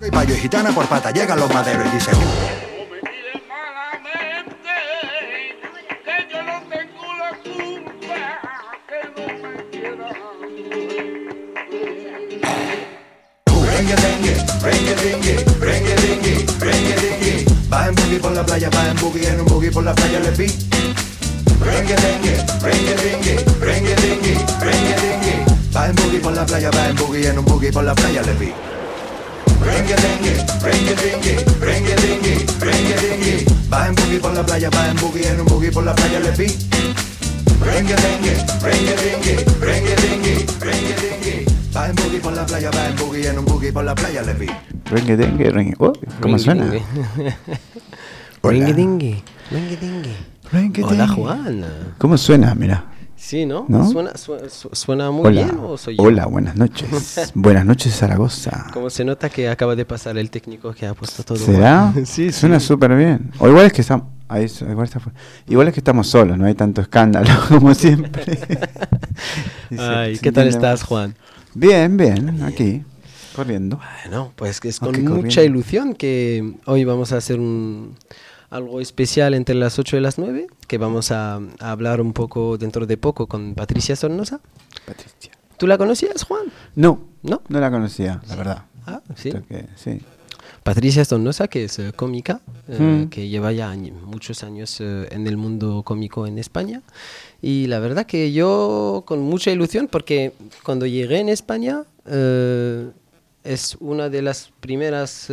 Y payo gitana por pata, llegan los maderos y dicen... Va en boogie por la playa, va en boogie, en un boogie por la playa le vi. Rengue, dengue, rengue, dengue, rengue, dengue, rengue, dengue. Va en boogie por la playa, va en boogie, en un boogie por la playa le vi. Rengue, dengue, rengue, dengue, rengue, dengue, rengue, dengue. Va en boogie por la playa, va en boogie, en un boogie por la playa le vi. Rengue, dengue, rengue, dengue, rengue, dengue, rengue, dengue. Va en boogie por la playa, va en boogie, en un boogie por la playa le vi. Rengue, dengue, rengue. Oh, ¿Cómo suena? Hola. Ringue dingue, ringue dingue. Hola. Juan. ¿Cómo suena? Mira. Sí, ¿no? ¿No? Suena, su- su- suena muy Hola. bien o soy yo. Hola, buenas noches. buenas noches, Zaragoza. Como se nota que acaba de pasar el técnico que ha puesto todo. ¿Será? mal. sí, Suena sí. súper bien. O igual es que estamos. ahí igual, está igual es que estamos solos, no hay tanto escándalo como siempre. Ay, ¿qué tal estás. Juan? Bien, bien, aquí, corriendo. Bueno, pues que es con qué mucha ilusión que hoy vamos a hacer un algo especial entre las 8 y las 9, que vamos a, a hablar un poco dentro de poco con Patricia Sornosa. Patricia. ¿Tú la conocías, Juan? No, ¿No? no la conocía, la verdad. Ah, sí. Que sí. Patricia Sornosa, que es eh, cómica, eh, Mm. que lleva ya añi- muchos años eh, en el mundo cómico en España. Y la verdad que yo con mucha ilusión, porque cuando llegué en España eh, es una de las primeras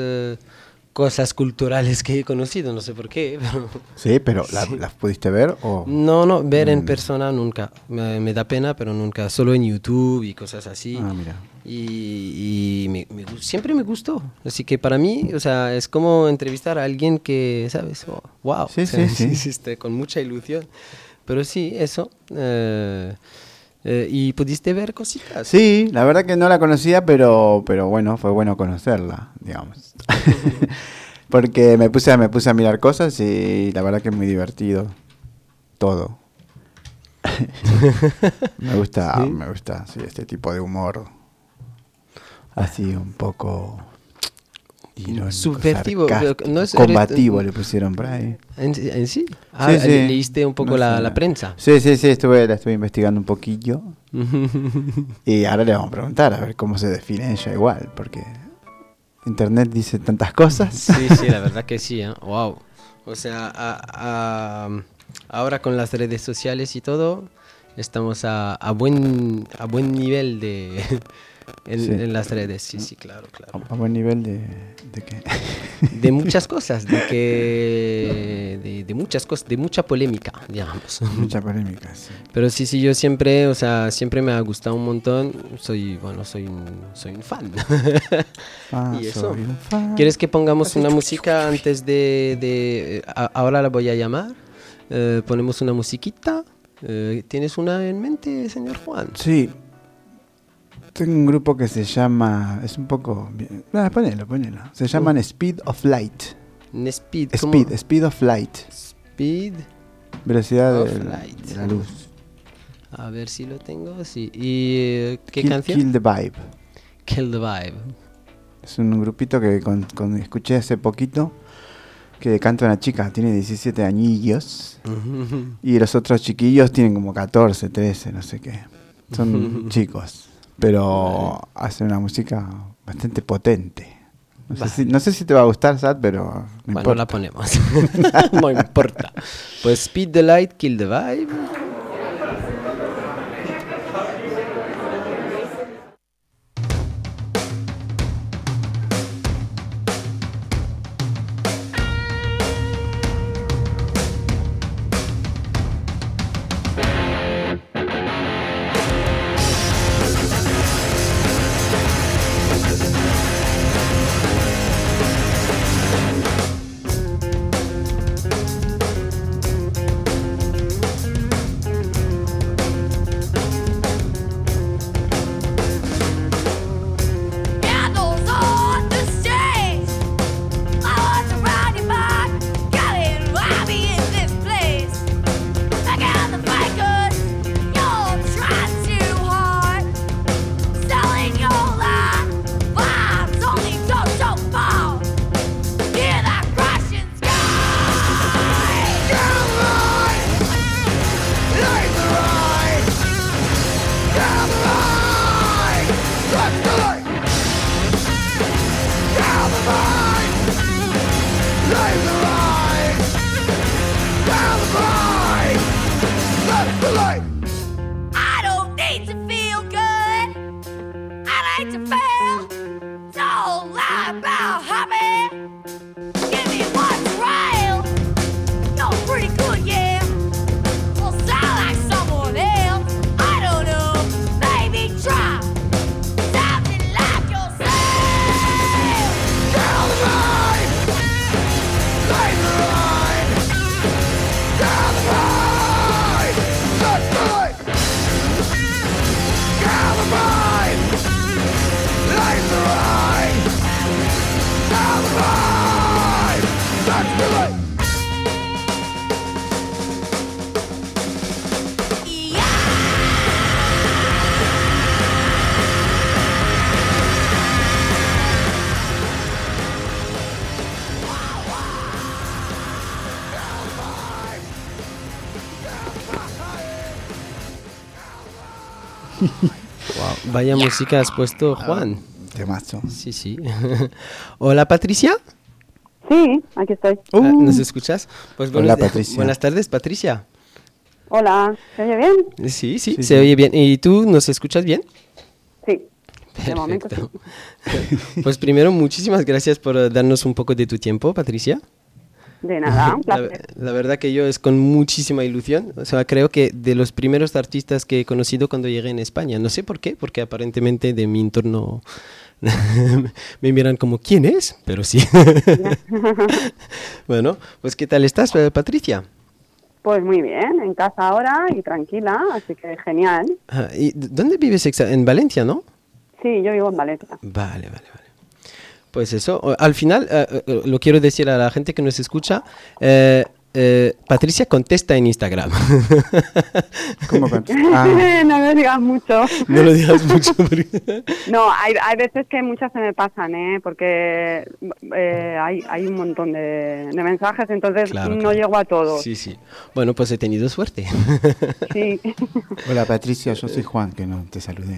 cosas culturales que he conocido, no sé por qué. Pero Sí, pero ¿la- ¿las pudiste ver o...? no, no, ver en Mm. persona nunca. Me, me da pena, pero nunca. Solo en YouTube y cosas así. Ah, mira. Y, y me- me siempre me gustó. Así que para mí, o sea, es como entrevistar a alguien que, ¿sabes? Oh, wow. Sí, O sea, sí, sí. hiciste con mucha ilusión. Pero sí, eso. eh, eh, ¿Y pudiste ver cositas? Sí, la verdad que no la conocía, pero, pero bueno, fue bueno conocerla, digamos. Porque me puse, a- me puse a mirar cosas y la verdad que es muy divertido. Todo. me gusta, ¿Sí? me gusta, sí, este tipo de humor. Así un poco irónico, Subversivo, no es- combativo eres- le pusieron por ahí. ¿En, en sí? Ah, Sí, sí. le- ¿Leíste un poco No la, prensa? Sí, sí, sí, estuve, la estuve investigando un poquillo. Y ahora le vamos a preguntar a ver cómo se define ella igual, porque Internet dice tantas cosas. Sí, sí, la verdad que sí, wow. O sea, a- a- ahora con las redes sociales y todo, estamos a, a buen a buen nivel de en, Sí. en las redes, sí, sí, claro, claro. A, a buen nivel de, de que... De muchas cosas, de que de, de muchas cosas, de mucha polémica, digamos. Mucha polémica, sí. Pero sí, sí, yo siempre, o sea, siempre me ha gustado un montón. Soy, bueno, soy un, soy un fan. Ah, Y eso. soy un fan. ¿Quieres que pongamos una música antes de... de- a- ahora la voy a llamar. Eh, ponemos una musiquita. Eh, ¿Tienes una en mente, señor Juan? Sí. Tengo un grupo que se llama... Es un poco... Ah, ponelo, ponelo. Se llaman Speed of Light. Speed. ¿cómo? Speed, Speed of Light. Speed. Velocidad Of de, light. de la luz. A ver si lo tengo. Sí. ¿Y eh, qué Kill- canción? Kill the Vibe. Kill the Vibe. Es un grupito que con, con- escuché hace poquito que canta una chica, tiene 17 añillos y los otros chiquillos tienen como 14, 13, no sé qué. Son chicos, pero hacen una música bastante potente. No sé, si, no sé si te va a gustar, Sad, pero no bueno, importa. la ponemos. no importa. Pues Speed the Light, Kill the Vibe. Wow, vaya música has puesto, Juan. Temazo. Sí, sí. Hola, Patricia. Sí, aquí estoy. Ah, ¿Nos escuchas? Pues Uh. Hola, Patricia. Buenas tardes, Patricia. Hola, ¿se oye bien? Sí, sí, Sí, se sí. oye bien. ¿Y tú nos escuchas bien? Sí. De momento sí. Perfecto. Pues primero, muchísimas gracias por darnos un poco de tu tiempo, Patricia. De nada, un La, placer. la verdad que yo es con muchísima ilusión. O sea, creo que de los primeros artistas que he conocido cuando llegué en España. No sé por qué, porque aparentemente de mi entorno me miran como, ¿quién es? Pero sí. bueno, pues ¿qué tal estás, eh, Patricia? Pues muy bien, en casa ahora y tranquila, así que genial. Ah, ¿y ¿Dónde vives? En Valencia, ¿no? Sí, yo vivo en Valencia. Vale, vale, vale. Pues eso, al final, eh, eh, lo quiero decir a la gente que nos escucha, eh, eh, Patricia contesta en Instagram. ¿Cómo Ah, no me digas mucho. no lo digas mucho. porque- No, hay, hay veces que muchas se me pasan, ¿eh? Porque eh, hay, hay un montón de, de mensajes, entonces Claro, no claro. llego a todos. Sí, sí. Bueno, pues he tenido suerte. Sí. hola Patricia, yo soy Juan, que no te saludé.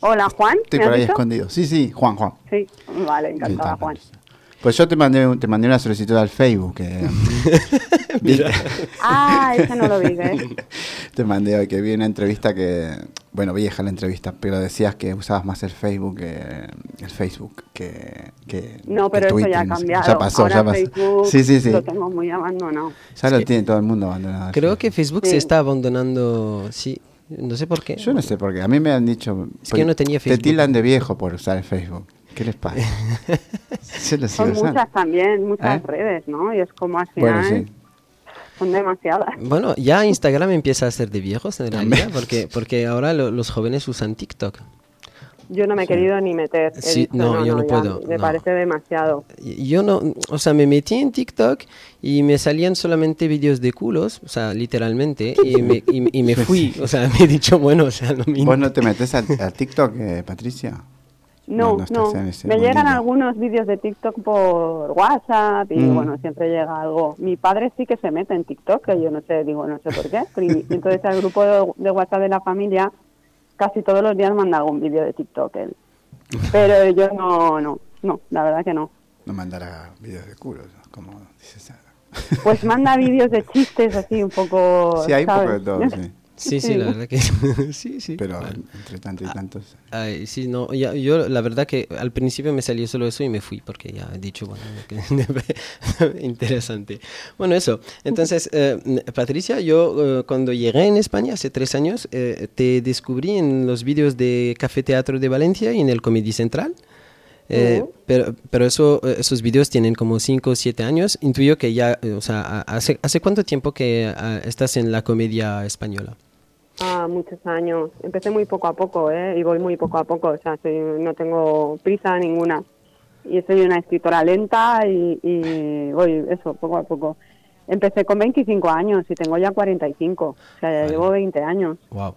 Hola, Juan. Estoy ¿me por ahí escondido. Sí, sí, Juan, Juan. Sí, vale, ¿Qué encantada, Juan. Patricia? Pues yo te mandé, un- te mandé una solicitud al Facebook. Que, Mira. Ah, ese no lo vi, ¿eh? te mandé hoy que vi una entrevista que, bueno, vieja la entrevista, pero decías que usabas más el Facebook que el Facebook que, que No, que pero eso ya ha no sé. cambiado. Ya pasó, Ahora ya pasó. Facebook sí, sí, sí. lo tengo muy abandonado. Ya lo tiene todo el mundo abandonado. Creo Facebook. que Facebook se está abandonando, sí. No sé por qué. Yo no sé por qué. A mí me han dicho. Es que yo no tenía Te Facebook. tildan de viejo por usar el Facebook. ¿Qué les pasa? Son muchas también, muchas ¿Eh? redes, ¿no? Y es como al Bueno, final sí. son demasiadas. Bueno, ya Instagram empieza a ser de viejos en realidad, porque, porque ahora lo- los jóvenes usan TikTok. Yo no me he querido ni meter. Sí, dicho, no, yo no puedo, Me no. parece demasiado. Yo no, o sea, me metí en TikTok y me salían solamente vídeos de culos, o sea, literalmente, y me, y, y me fui, o sea, me he dicho, bueno, o sea, no me... ¿Vos no te metes a, a TikTok, eh, Patricia? No, No, me llegan algunos vídeos de TikTok por WhatsApp y Mm. bueno, siempre llega algo. Mi padre sí que se mete en TikTok, que yo no sé, digo, no sé por qué. y- Entonces al grupo de, WhatsApp de la familia casi todos los días manda algún vídeo de TikTok él. Pero yo no, no, no, la verdad que no. No mandará videos de culos, ¿no? como dices. Pues manda vídeos de chistes así un poco. Sí, hay un poco ¿sabes? de todo, sí. Sí, sí, la verdad que sí, sí. Pero Bueno. entre tanto y tantos. Ay, sí, no, ya- yo la verdad que al principio me salió solo eso y me fui porque ya he dicho, bueno, que- interesante. Bueno, eso. Entonces, eh, Patricia, yo eh, cuando llegué en España hace tres años, eh, te descubrí en los vídeos de Café Teatro de Valencia y en el Comedy Central. Eh, Ujú. pero, pero eso, esos vídeos tienen como 5 o 7 años. Intuyo que ya, o sea, hace, ¿hace cuánto tiempo que ah, estás en la comedia española? Ah, muchos años. Empecé muy poco a poco, ¿eh? Y voy muy poco a poco, o sea, soy- no tengo prisa ninguna. Y soy una escritora lenta y, y voy, eso, poco a poco. Empecé con 25 años y tengo ya 45, o sea, ya Vale. llevo 20 años. Wow.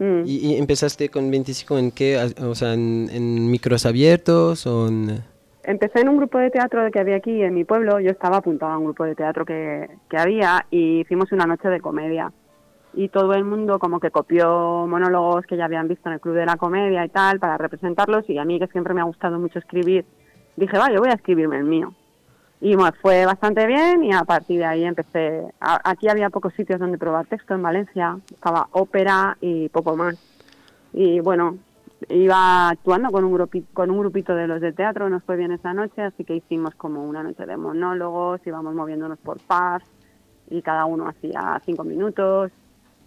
Mm. ¿Y, y empezaste con 25 en qué? O sea, en, en micros abiertos o en... Empecé en un grupo de teatro que había aquí en mi pueblo, yo estaba apuntada a un grupo de teatro que, que había y hicimos una noche de comedia. Y todo el mundo como que copió monólogos que ya habían visto en el Club de la Comedia y tal para representarlos y a mí que siempre me ha gustado mucho escribir, dije, va, yo voy a escribirme el mío. Y me fue bastante bien y a partir de ahí empecé. aquí había pocos sitios donde probar texto en Valencia, estaba ópera y poco más. Y bueno, iba actuando con un, grupi- con un grupito de los de teatro, nos fue bien esa noche, así que hicimos como una noche de monólogos, íbamos moviéndonos por pubs y cada uno hacía cinco minutos.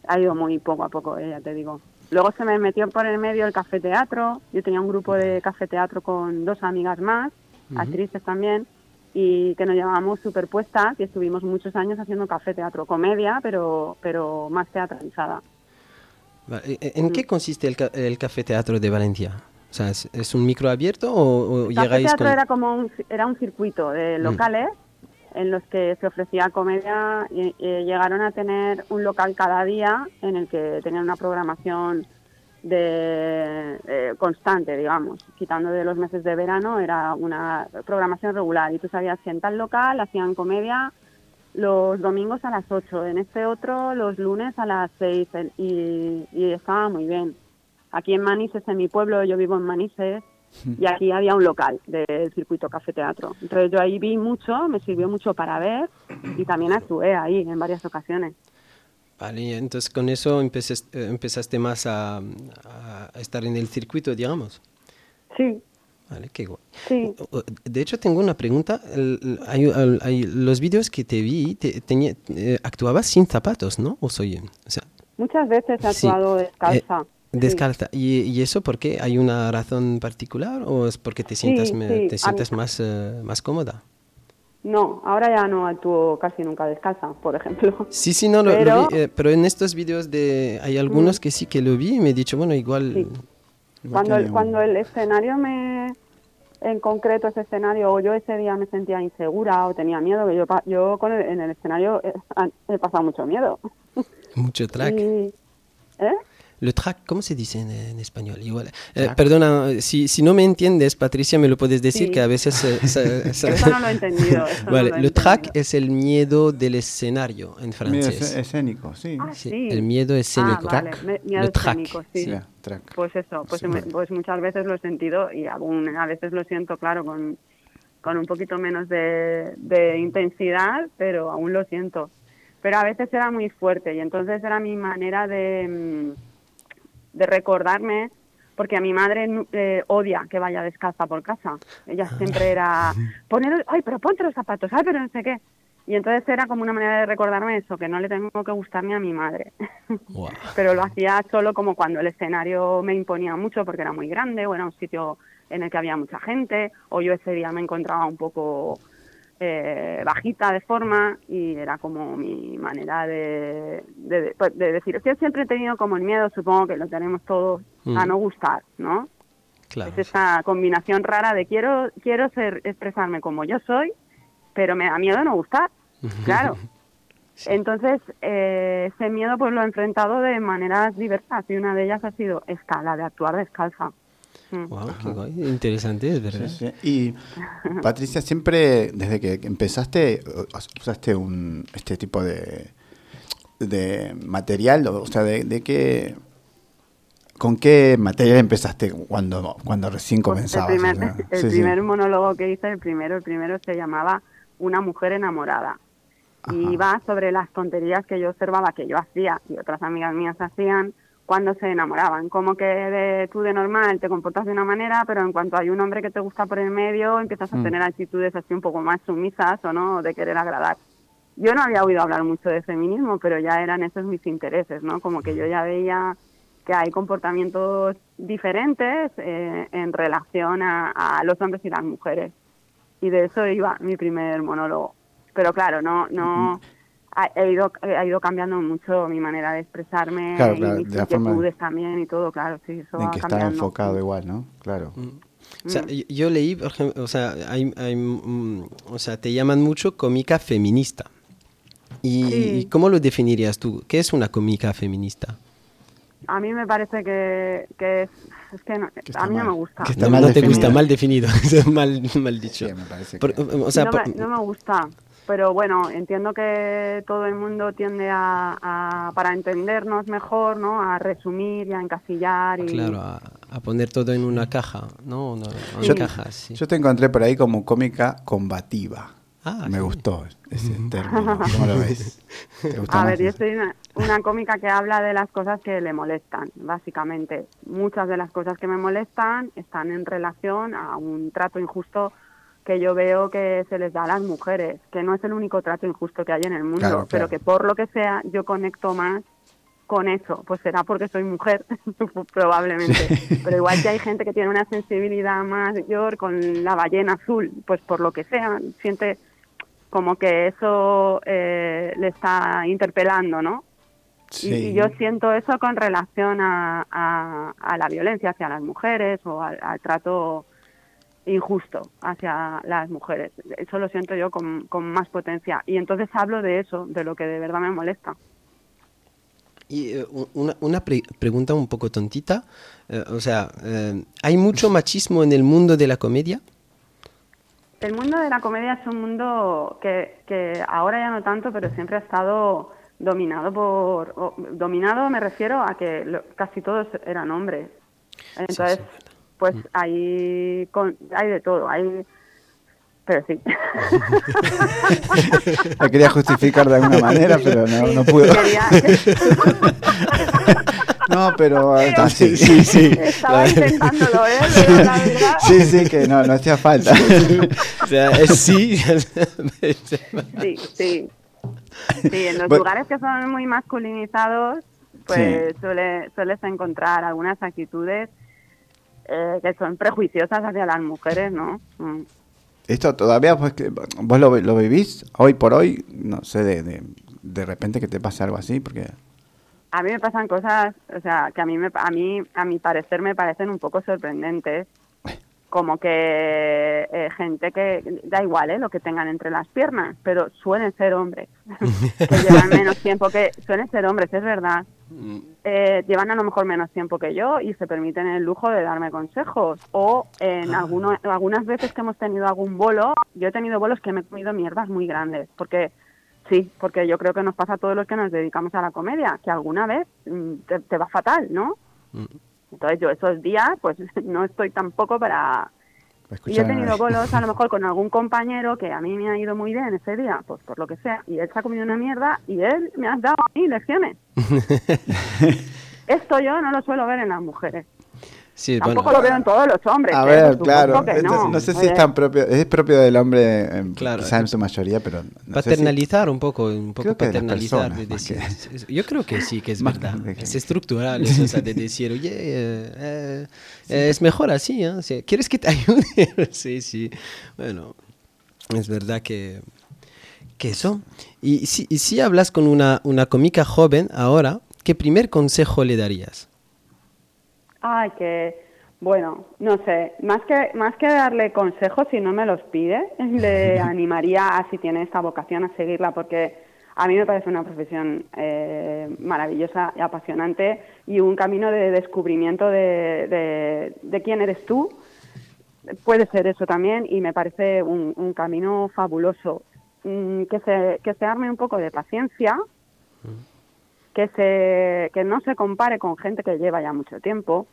Ha ido muy poco a poco, eh, ya te digo. Luego se me metió por el medio el café teatro. Yo tenía un grupo de café teatro con dos amigas más, actrices también, y que nos llamábamos Superpuestas y estuvimos muchos años haciendo café teatro, comedia, pero, pero más teatralizada. Va- ¿e- e- ¿En qué consiste el, el Café Teatro de Valencia? O sea, ¿es, es un micro abierto o, o El café llegáis teatro con...? era como un, era un circuito de locales en los que se ofrecía comedia y, llegaron a tener un local cada día en el que tenían una programación de eh, constante, digamos, quitando de los meses de verano, era una programación regular y tú sabías que en tal local hacían comedia los domingos a las 8, en este otro los lunes a las 6 en- y, y estaba muy bien. Aquí en Manises, en mi pueblo, yo vivo en Manises, y aquí había un local del circuito Café Teatro. Entonces yo ahí vi mucho, me sirvió mucho para ver y también actué ahí en varias ocasiones. Vale, entonces con eso empezaste, eh, empezaste más a, a estar en el circuito, digamos. Sí, Vale, qué guay. sí. De hecho, tengo una pregunta. El- hay, el- hay- los vídeos que te vi, te, tenía- eh, actuabas sin zapatos, ¿no? ¿O soy? O sea, Muchas veces he Sí. actuado descalza. eh, sí. descalza. ¿Y, y eso por qué? ¿Hay una razón particular o es porque te sientas, Sí, me- sí, te sientas más, eh, más cómoda? No, ahora ya no actúo casi nunca descalza, por ejemplo. Sí, sí, no, lo, lo Pero- vi, eh, pero en estos vídeos de, hay algunos Mm. que sí que lo vi y me he dicho, bueno, igual... Cuando el, cuando el escenario me, en concreto ese escenario, o yo ese día me sentía insegura o tenía miedo, que yo, yo con el- en el escenario he, he pasado mucho miedo. Mucho track. Y- ¿eh? Le track, ¿cómo se dice en, en español? Igual. Eh, perdona, si, si no me entiendes, Patricia, me lo puedes decir Sí. que a veces... eh, sa- sa- Eso no lo he entendido. eso no vale, lo le track es el miedo del escenario en francés. escé- escénico, sí. Ah, Sí, sí. el miedo escénico. Ah, vale, me- miedo Le track, escénico, sí. Track. Pues eso, pues, me- vale. pues muchas veces lo he sentido y aún a veces lo siento, claro, con, con un poquito menos de, de intensidad, pero aún lo siento. Pero a veces era muy fuerte y entonces era mi manera de, mm, de recordarme, porque a mi madre eh, odia que vaya descalza por casa. Ella siempre era, poner, ay, pero ponte los zapatos, ay, pero no sé qué. Y entonces era como una manera de recordarme eso, que no le tengo que gustar ni a mi madre. Pero lo hacía solo como cuando el escenario me imponía mucho porque era muy grande o era un sitio en el que había mucha gente o yo ese día me encontraba un poco eh, bajita de forma y era como mi manera de, de, de- de decir, es que siempre he tenido como el miedo, supongo que lo tenemos todos, a Mm. no gustar, ¿no? Claro. Es esa combinación rara de quiero quiero ser expresarme como yo soy, pero me da miedo no gustar, claro. Entonces, eh, ese miedo pues lo he enfrentado de maneras diversas y una de ellas ha sido esta, la de actuar descalza. Guau, qué guay. Interesante, es verdad. Sí, sí. Y Patricia, siempre desde que empezaste us- usaste un este tipo de de material, o sea, de, de qué con qué material empezaste cuando cuando recién Pues comenzabas. el primer, o sea, el sí, sí. primer monólogo que hice, el primero, el primero se llamaba Una mujer enamorada. Y iba sobre las tonterías que yo observaba que yo hacía y otras amigas mías hacían cuando se enamoraban. Como que de, tú de normal te comportas de una manera, pero en cuanto hay un hombre que te gusta por el medio, empiezas a Mm. tener actitudes así un poco más sumisas o no, de querer agradar. Yo no había oído hablar mucho de feminismo, pero ya eran esos mis intereses, ¿no? Como que yo ya veía que hay comportamientos diferentes eh, en relación a, a los hombres y las mujeres. Y de eso iba mi primer monólogo. Pero claro, no, no ha, he ido, ha ido cambiando mucho mi manera de expresarme Claro, y claro, mis de la forma- inquietudes también y todo, claro, sí, eso en va que está enfocado igual, ¿no? Claro. O sea, yo- yo leí, por ejemplo, o sea, hay, hay, mm, o sea, te llaman mucho cómica feminista. ¿Y, Sí. y cómo lo definirías tú? ¿Qué es una cómica feminista? A mí me parece que, que es, es que no- a mí no me gusta. Que está No, mal no te definido. gusta, mal definido, mal, mal dicho. Sí, me parece Por- que- o sea, no, por- me, no me gusta, pero bueno, entiendo que todo el mundo tiende a, a- para entendernos mejor, ¿no? A resumir y a encasillar y claro, a, a poner todo en una caja, ¿no? Una, una Yo- caja, sí. Yo te encontré por ahí como cómica combativa. Ah, Me sí. gustó ese término. ¿Cómo lo ves? ¿Te gusta A más ver, yo soy una, una cómica que habla de las cosas que le molestan, básicamente. Muchas de las cosas que me molestan están en relación a un trato injusto que yo veo que se les da a las mujeres, que no es el único trato injusto que hay en el mundo, Claro, pero claro. que por lo que sea yo conecto más con eso. Pues será porque soy mujer, probablemente. Pero igual que hay gente que tiene una sensibilidad mayor con la ballena azul, pues por lo que sea, siente como que eso eh, le está interpelando, ¿no? Y- Sí. Y, yo siento eso con relación a, a- a la violencia hacia las mujeres o al, al trato injusto hacia las mujeres. Eso lo siento yo con, con más potencia. Y entonces hablo de eso, de lo que de verdad me molesta. Y eh, una, una pre- pregunta un poco tontita. eh, o sea, eh, ¿hay mucho machismo en el mundo de la comedia? El mundo de la comedia es un mundo que, que ahora ya no tanto, pero siempre ha estado dominado por... o- dominado me refiero a que lo- casi todos eran hombres. Entonces, pues hay, con- hay de todo. Hay, pero sí. La quería justificar de alguna manera, pero no, no pudo. Quería- No, pero eh, Pero- sí, sí, sí. Estaba intentándolo, ¿eh? Pero la verdad... Sí, sí, que no, no hacía falta. o sea, es sí. Sí, sí. Sí, en los Bueno. lugares que son muy masculinizados, pues suele, sueles encontrar algunas actitudes eh, que son prejuiciosas hacia las mujeres, ¿no? Mm. Esto todavía, pues, que vos lo, lo vivís hoy por hoy, no sé, de, de, de repente que te pase algo así, porque... A mí me pasan cosas, o sea, que a mí, me, a mí, a mi parecer, me parecen un poco sorprendentes. Como que eh, gente que, da igual, ¿eh? Lo que tengan entre las piernas, pero suelen ser hombres. que llevan menos tiempo que... Suelen ser hombres, es verdad. Eh, llevan a lo mejor menos tiempo que yo y se permiten el lujo de darme consejos. O en alguno- algunas veces que hemos tenido algún bolo, yo he tenido bolos que me he comido mierdas muy grandes. Porque sí, porque yo creo que nos pasa a todos los que nos dedicamos a la comedia, que alguna vez mm, te, te va fatal, ¿no? Entonces yo esos días, pues no estoy tampoco para... Y he tenido bolos a lo mejor con algún compañero que a mí me ha ido muy bien ese día, pues por lo que sea, y él se ha comido una mierda y él me ha dado a mí lecciones. Esto yo no lo suelo ver en las mujeres. Sí, Tampoco bueno, lo veo en todos los hombres. A ¿eh? ver, claro. que no. no sé si es tan propio, es propio del hombre, eh, Claro. quizá en su mayoría, pero no sé si- paternalizar un poco, un poco Creo de paternalizar. personas, de más que- decir- yo creo que sí, que es Más verdad. que- Es estructural eso, o sea, de decir, oye, eh, eh, eh, es mejor así, ¿eh? O sea, ¿quieres que te ayude? sí, sí. Bueno, es verdad que, que eso. Y si, y si hablas con una, una cómica joven ahora, ¿qué primer consejo le darías? Ay, que bueno, no sé, más que más que darle consejos si no me los pide, le animaría a si tiene esta vocación a seguirla porque a mí me parece una profesión eh, maravillosa y apasionante y un camino de descubrimiento de, de, de quién eres tú. Puede ser eso también y me parece un, un camino fabuloso. Mm, que se, que se arme un poco de paciencia, que se que no se compare con gente que lleva ya mucho tiempo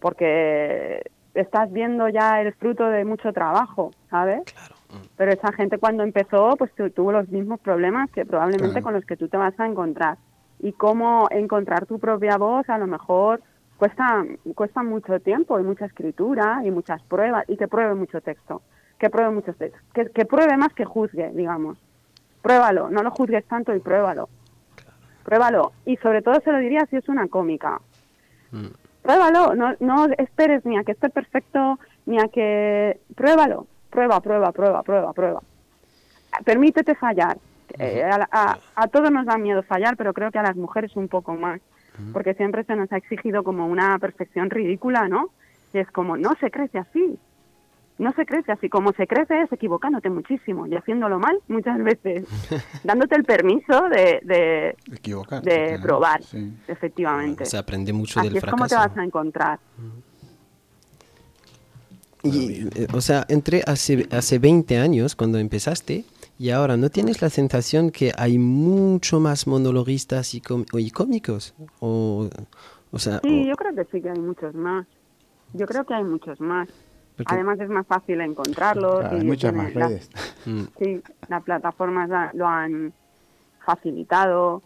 porque estás viendo ya el fruto de mucho trabajo sabes Claro. pero esa gente cuando empezó pues tu- tuvo los mismos problemas que probablemente Claro. con los que tú te vas a encontrar. Y cómo encontrar tu propia voz a lo mejor cuesta cuesta mucho tiempo y mucha escritura y muchas pruebas y que pruebe mucho texto que pruebe muchos textos que, que pruebe más que juzgue digamos. Pruébalo no lo juzgues tanto y pruébalo pruébalo y sobre todo se lo diría si es una cómica pruébalo, no, no esperes ni a que esté perfecto, ni a que... Pruébalo, prueba, prueba, prueba, prueba, prueba. Permítete fallar. Eh, a, a- a todos nos da miedo fallar, pero creo que a las mujeres un poco más, porque siempre se nos ha exigido como una perfección ridícula, ¿no? Y es como, no se crece así, no se crece así, como se crece es equivocándote muchísimo y haciéndolo mal muchas veces, dándote el permiso de, de, Equivocarte, de claro, probar, sí. efectivamente. Se aprende mucho Así del es como te fracaso. vas a encontrar. Y, eh, o sea, entre hace, hace 20 años, cuando empezaste, y ahora, ¿no tienes la sensación que hay mucho más monologuistas y, com- y cómicos? O, o sea, Sí, o- yo creo que sí que hay muchos más. Yo creo que hay muchos más. Además es más fácil encontrarlos. Claro, hay y muchas más redes. Mm, sí, las plataformas la- lo han facilitado.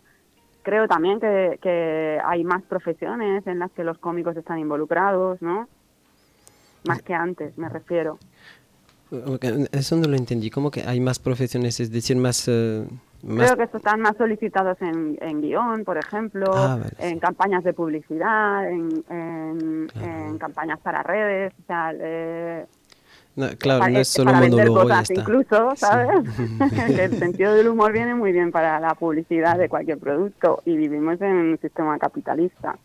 Creo también que, que hay más profesiones en las que los cómicos están involucrados, ¿no? Más que antes, me refiero. Eso no lo entendí. ¿Cómo que hay más profesiones? Es decir, más... eh, más Creo que estos están más solicitados en, en guion, por ejemplo, Ah, vale, en sí. campañas de publicidad, en, en, Claro. en campañas para redes, o sea, eh, no, claro, para, no es solo para monólogo cosas incluso, Sí. ¿sabes? Que el sentido del humor viene muy bien para la publicidad de cualquier producto y vivimos en un sistema capitalista.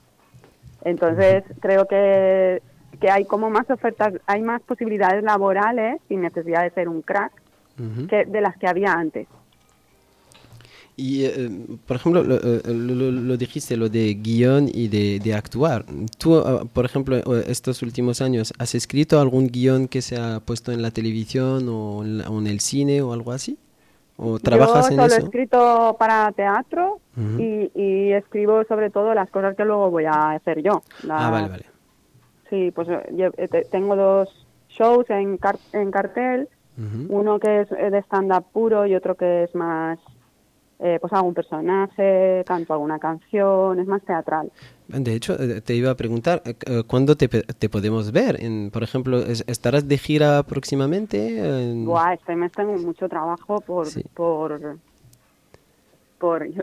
Entonces, creo que, que hay como más ofertas, hay más posibilidades laborales sin necesidad de ser un crack que de las que había antes. Y, eh, por ejemplo, lo, eh, lo- lo- lo dijiste, lo de guion y de, de actuar. Tú, ah, por ejemplo, eh, estos últimos años, ¿has escrito algún guion que se ha puesto en la televisión o en, la- o en el cine o algo así? ¿O trabajas Yo en solo he eso? escrito para teatro Ujú. y, y escribo sobre todo las cosas que luego voy a hacer yo. Ah, Las- vale, vale. Sí, pues eh, te- tengo dos shows en, car- en cartel, Ujú. uno que es de stand-up puro y otro que es más, eh, pues un personaje, canto alguna canción, es más teatral. De hecho, eh, te iba a preguntar, eh, eh, ¿cuándo te, te podemos ver? En, por ejemplo, es- ¿estarás de gira próximamente? En- Buah, este mes tengo mucho trabajo por, Sí. por, por, yo,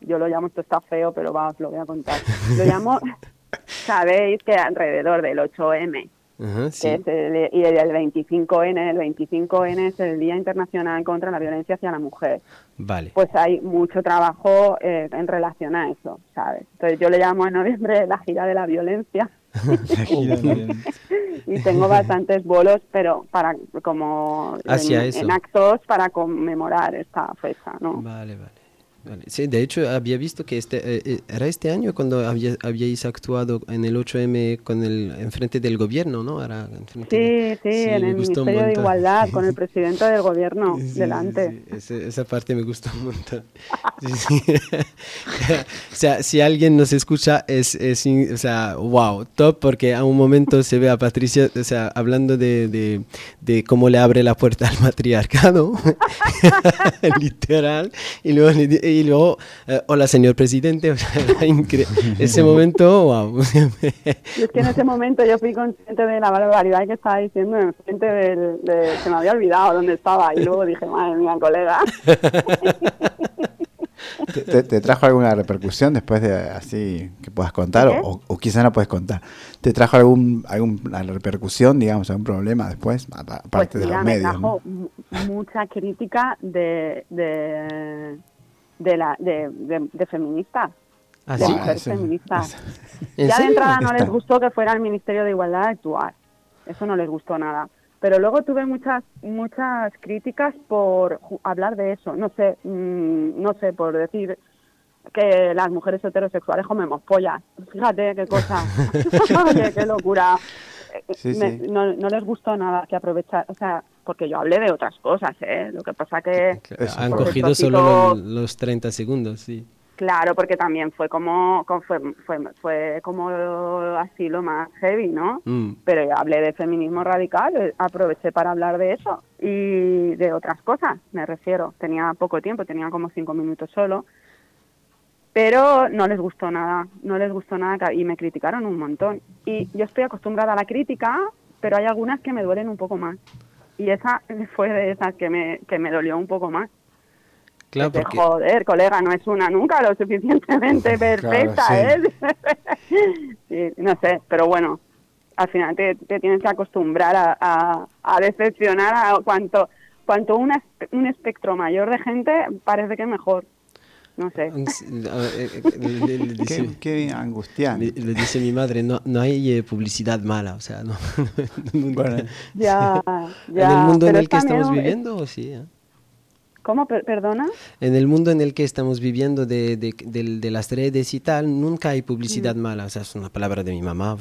yo lo llamo, esto está feo, pero va, os lo voy a contar. Lo llamo, sabéis que alrededor del 8M, Ajá, sí. que es el, y el 25N, el 25N es el Día Internacional contra la Violencia hacia la Mujer. Vale. Pues hay mucho trabajo eh, en relación a eso, ¿sabes? Entonces yo le llamo en noviembre la gira de la violencia y tengo bastantes bolos, pero para como Hacia en, eso. en actos para conmemorar esta fecha, ¿no? Vale, vale. Vale. Sí, de hecho, había visto que este, eh, eh, era este año cuando había- habíais actuado en el 8M con el enfrente del gobierno, ¿no? Era enfrente de- Sí, sí, en el Ministerio de. Igualdad, con el presidente del gobierno Sí, sí, delante. sí, ese- esa parte me gustó un montón. Sí, sí. o sea, si alguien nos escucha, es, es in- o sea, wow, top, porque a un momento se ve a Patricia, o sea, hablando de, de, de cómo le abre la puerta al matriarcado, literal, y luego, le y luego eh, hola señor presidente, o sea, ese momento, wow. Y es que en ese momento yo fui consciente de la barbaridad que estaba diciendo enfrente del, de, se me había olvidado dónde estaba y luego dije, madre mía, colega. ¿Te, te- te trajo alguna repercusión después de así que puedas contar? O, o quizá no puedes contar. ¿Te trajo algún, alguna repercusión, digamos, algún problema después? Aparte pues de mira, los me medios. trajo ¿no? mu- mucha crítica de, de, de, la, de, de- de feministas, ¿Ah, de sí? Mujeres feministas. ¿En Ya de entrada no les gustó que fuera el Ministerio de Igualdad a actuar. Eso no les gustó nada. Pero luego tuve muchas muchas críticas por hablar de eso. No sé, mm, no sé, por decir que las mujeres heterosexuales comemos pollas. Fíjate qué cosa. Oye, qué locura. Sí, me- sí. No, no les gustó nada que aprovechar, o sea, porque yo hablé de otras cosas, ¿eh? Lo que pasa que... Eso, Han cogido solo los, los 30 segundos, sí. Claro, porque también fue como, como- fue, fue, fue como así lo más heavy, ¿no? Mm. Pero yo hablé de feminismo radical, eh, aproveché para hablar de eso y de otras cosas, me refiero. Tenía poco tiempo, tenía como cinco minutos solo, pero no les gustó nada, no les gustó nada y me criticaron un montón. Y yo estoy acostumbrada a la crítica, pero hay algunas que me duelen un poco más. Y esa fue de esas que me, que me dolió un poco más. Claro, porque... Joder, colega, no es una nunca lo suficientemente perfecta, sí. ¿eh? Sí, no sé, pero bueno, al final te, te tienes que acostumbrar a, a, a decepcionar a cuanto cuanto una, un espectro mayor de gente parece que mejor. No sé. eh, le, le- le dice, Qué, qué angustiante. le- le dice mi madre, no, no hay eh, publicidad mala, o sea, no. nunca. Bueno, Ya, en ya. el mundo en pero el que estamos viviendo, sí. ¿eh? ¿Cómo? Per- ¿Perdona? En el mundo en el que estamos viviendo de, de, del- de las redes y tal, nunca hay publicidad mala, o sea, es una palabra de mi mamá.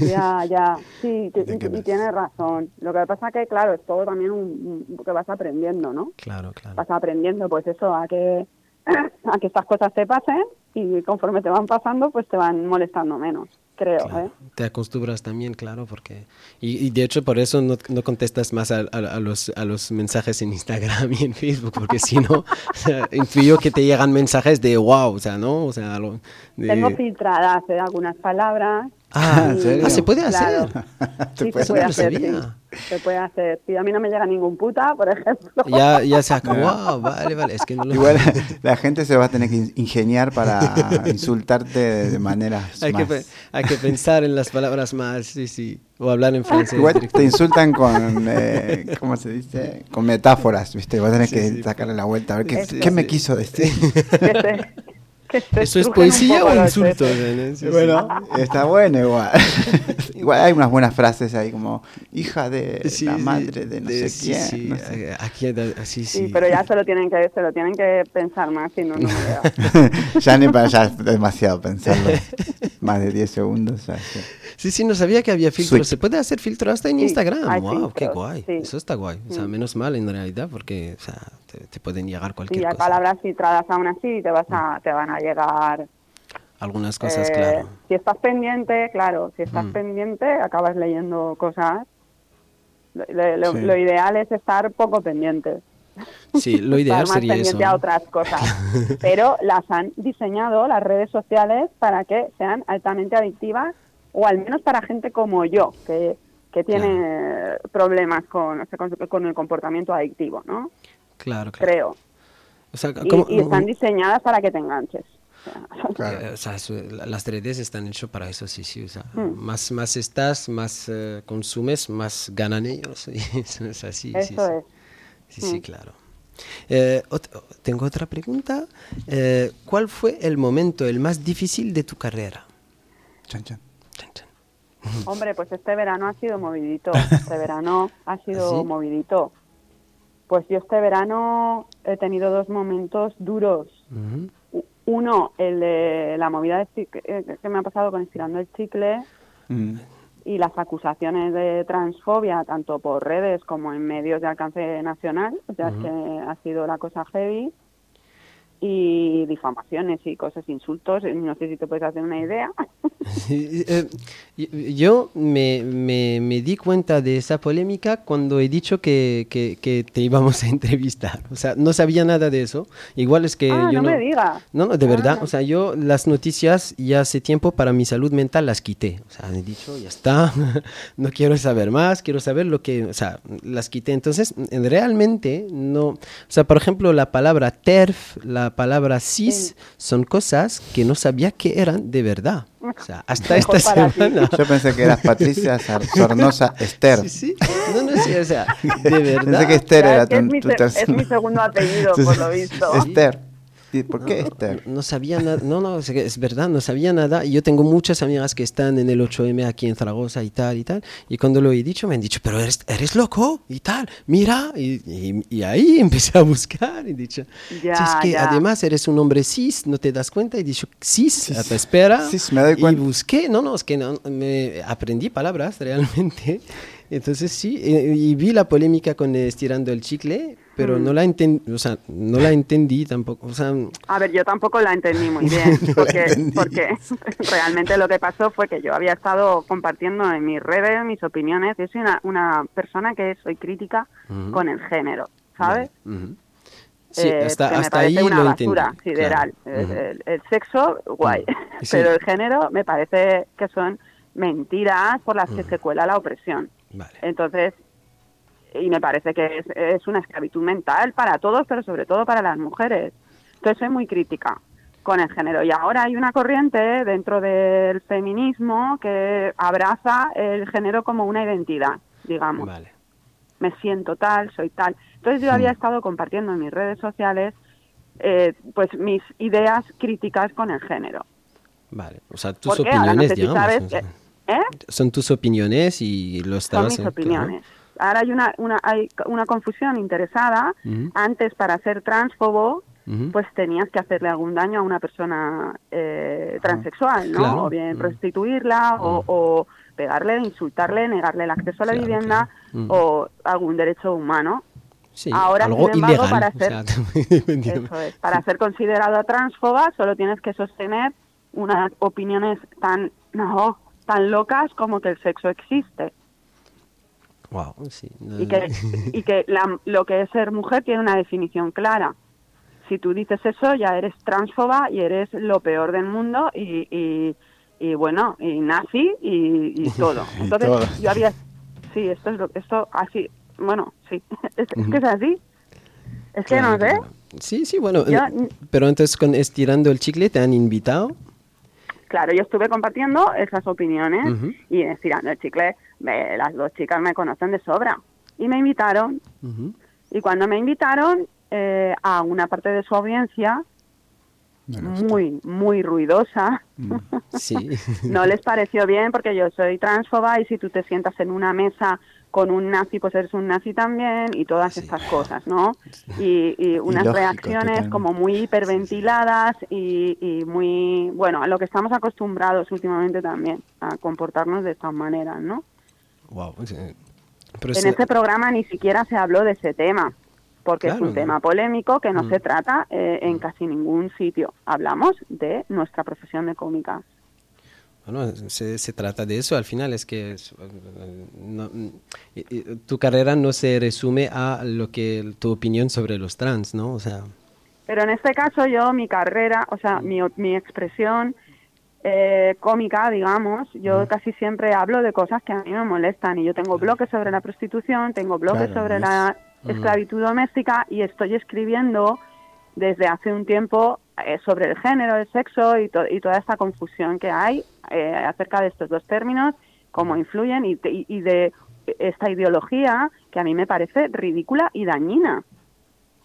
Ya, ya, sí, ¿De y, tienes razón. Lo que pasa que, claro, es todo también un, un- que vas aprendiendo, ¿no? claro, claro. vas aprendiendo pues eso a que a que estas cosas te pasen y conforme te van pasando pues te van molestando menos creo Claro, ¿eh? Te acostumbras también, claro, porque... Y, y de hecho por eso no, no contestas más a, a- a los, a los mensajes en Instagram y en Facebook, porque si no, o sea, intuyo que te llegan mensajes de wow, o sea, ¿no? O sea, lo- de- tengo filtradas ¿eh? algunas palabras Ah, ¿en serio? ah, se puede hacer. Claro. ¿Te sí puedes se puede hacer sí. se puede hacer sí, a mí no me llega ningún puta por ejemplo Ya, ya se acabó. Wow, vale, vale. Es que no lo Igual la gente se va a tener que in- ingeniar para insultarte de maneras hay, que, más- hay que pensar en las palabras más, sí, sí. O hablar en francés. Igual te insultan con, eh, ¿cómo se dice? Con metáforas, ¿viste? Vas a tener Sí, que sí. sacarle la vuelta a ver qué, Sí, qué me quiso decir. ¿Eso es poesía o insulto? sí. Bueno, está bueno igual. igual hay unas buenas frases ahí como hija de Sí, la madre de no de- sé sí, quién. sí, no sé. Aquí, eh, sí, pero ya se lo tienen que, se lo tienen que pensar más, si no, no me veo. ya ni para allá es demasiado pensarlo. Más de 10 segundos. ya, sí. Sí, sí, no sabía que había filtros. Sweet. Se puede hacer filtro hasta en Sí, Instagram. hay wow, qué filtros, guay. sí. Eso está guay. O sea, menos mal en realidad porque o sea, te, te pueden llegar Y cualquier hay cosa. palabras filtradas aún así y te, vas a, te van a llegar. Algunas cosas, eh, claro. Si estás pendiente, claro, si estás Mm. pendiente, acabas leyendo cosas. Lo, lo- lo- Sí. lo ideal es estar poco pendiente. Sí, lo ideal estar más sería eso. pendiente a ¿no? otras cosas. Pero las han diseñado las redes sociales para que sean altamente adictivas o al menos para gente como yo, que, que tiene problemas con, o sea, con, con el comportamiento adictivo, ¿no? Claro, claro. Creo. O sea, Y, ¿cómo- y están diseñadas para que te enganches. Claro. Eh, o sea, las redes están hechas para eso, sí, sí. O sea, Mm. más, más estás, más eh, consumes, más ganan ellos. y eso es así. sí, Eso sí. es. Sí, sí, Mm. claro. Eh, ot- tengo otra pregunta. Eh, ¿Cuál fue el momento el más difícil de tu carrera? Chan, chan. Chan, chan. Hombre, pues este verano ha sido movidito. Este verano ha sido ¿Ah, ¿Sí? movidito. Pues yo este verano he tenido dos momentos duros. Uno, el de la movida de que eh, que me ha pasado con Estirando el Chicle Mm. y las acusaciones de transfobia, tanto por redes como en medios de alcance nacional. O sea, es que ha sido la cosa heavy. Y difamaciones y cosas, insultos. No sé si te puedes hacer una idea. Eh, yo me, me- me di cuenta de esa polémica cuando he dicho que, que- que te íbamos a entrevistar. O sea, no sabía nada de eso. Igual es que ah, yo no, me digas. No, no, de verdad. Ah. O sea, yo las noticias ya hace tiempo para mi salud mental las quité. O sea, he dicho, ya está, no quiero saber más, quiero saber lo que, o sea, las quité. Entonces, en- realmente no, o sea, por ejemplo, la palabra TERF, la palabra CIS, Sí. son cosas que no sabía que eran de verdad. O sea, hasta Mejor esta ti. semana. Yo pensé que eras Patricia Sar- Sornosa Esther. Sí, sí. No, no, sí, o sea, de verdad. Pensé que Esther era es que es tu, mi tu es mi segundo apellido, por lo visto. Esther. ¿Y ¿Por qué No, Esther? No sabía nada, no, no, es verdad, no sabía nada. Y yo tengo muchas amigas que están en el 8M aquí en Zaragoza y tal y tal. Y cuando lo he dicho me han dicho, pero eres, eres loco y tal, mira. Y, y- y ahí empecé a buscar y he dicho, Ya, "Si es que ya. además eres un hombre cis, no te das cuenta. Y he dicho, cis, te espera. cis, me doy cuenta. Y busqué, no, no, es que no, me aprendí palabras realmente. Entonces sí, eh, y vi la polémica con estirando el chicle, pero Mm. no la entendí, o sea, no la entendí tampoco. O sea, A ver, yo tampoco la entendí muy bien, No porque, porque realmente lo que pasó fue que yo había estado compartiendo en mis redes mis opiniones. Yo soy una, una persona que soy crítica con el género, ¿sabes? Sí, Eh, hasta, que me ahí una lo basura entendí. sideral. claro. El- Ujú. el, el sexo, guay, Sí. pero el género me parece que son mentiras por las que se cuela la opresión. Vale. Entonces, y me parece que es, es una esclavitud mental para todos, pero sobre todo para las mujeres. Entonces soy muy crítica con el género. Y ahora hay una corriente dentro del feminismo que abraza el género como una identidad, digamos. Vale. Me siento tal, soy tal. Entonces yo había estado compartiendo en mis redes sociales eh, pues mis ideas críticas con el género. Vale. O sea, tus Porque no opiniones, sé si digamos. sabes... o sea, eh. Son tus opiniones y lo son estabas... mis eh, claro. opiniones. Ahora hay una, una, hay una confusión interesada. Antes, para ser transfobo, pues tenías que hacerle algún daño a una persona eh, transexual, ¿no? Claro. O bien Mm. prostituirla, o, o pegarle, insultarle, negarle el acceso a la Claro, vivienda, claro. Mm. o algún derecho humano. Sí, ahora, algo sin embargo, ilegal. para o sea, Eso es. Para ser considerado transfoba solo tienes que sostener unas opiniones tan, no, tan locas como que el sexo existe. Wow, sí. y que, y que la- lo que es ser mujer tiene una definición clara. Si tú dices eso, ya eres transfoba y eres lo peor del mundo y, y, y bueno, y nazi y, y todo. Y Entonces, todo. yo había... Sí, esto es lo esto así, bueno, sí, es, es que es así. Es que Claro, no sé. claro. Sí, sí, bueno. Yo- eh, pero entonces con Estirando el Chicle te han invitado. Claro, yo estuve compartiendo esas opiniones y estirando el chicle, me- las dos chicas me conocen de sobra. Y me invitaron. Y cuando me invitaron eh, a una parte de su audiencia, muy, muy ruidosa. Mm. Sí. No les pareció bien porque yo soy transfoba y si tú te sientas en una mesa con un nazi, pues eres un nazi también y todas Sí. estas cosas, ¿no? Y, y unas reacciones totalmente. como muy hiperventiladas y, y muy, bueno, a lo que estamos acostumbrados últimamente también, a comportarnos de estas maneras, ¿no? Wow. Pero En sí- este programa ni siquiera se habló de ese tema, porque es Claro, un ¿no? tema polémico que no Mm. se trata eh, en casi ningún sitio. Hablamos de nuestra profesión de cómica. Bueno, se, se trata de eso, al final es que es, eh, no- tu carrera no se resume a lo que tu opinión sobre los trans, ¿no? O sea, Pero en este caso yo, mi carrera, o sea, mi, mi expresión eh, cómica, digamos, yo casi siempre hablo de cosas que a mí me molestan y yo tengo bloques sobre la prostitución, tengo bloques Claro, sobre la esclavitud doméstica y estoy escribiendo desde hace un tiempo eh, sobre el género, el sexo y, to- y toda esta confusión que hay eh, acerca de estos dos términos, cómo influyen y, y- y de esta ideología que a mí me parece ridícula y dañina.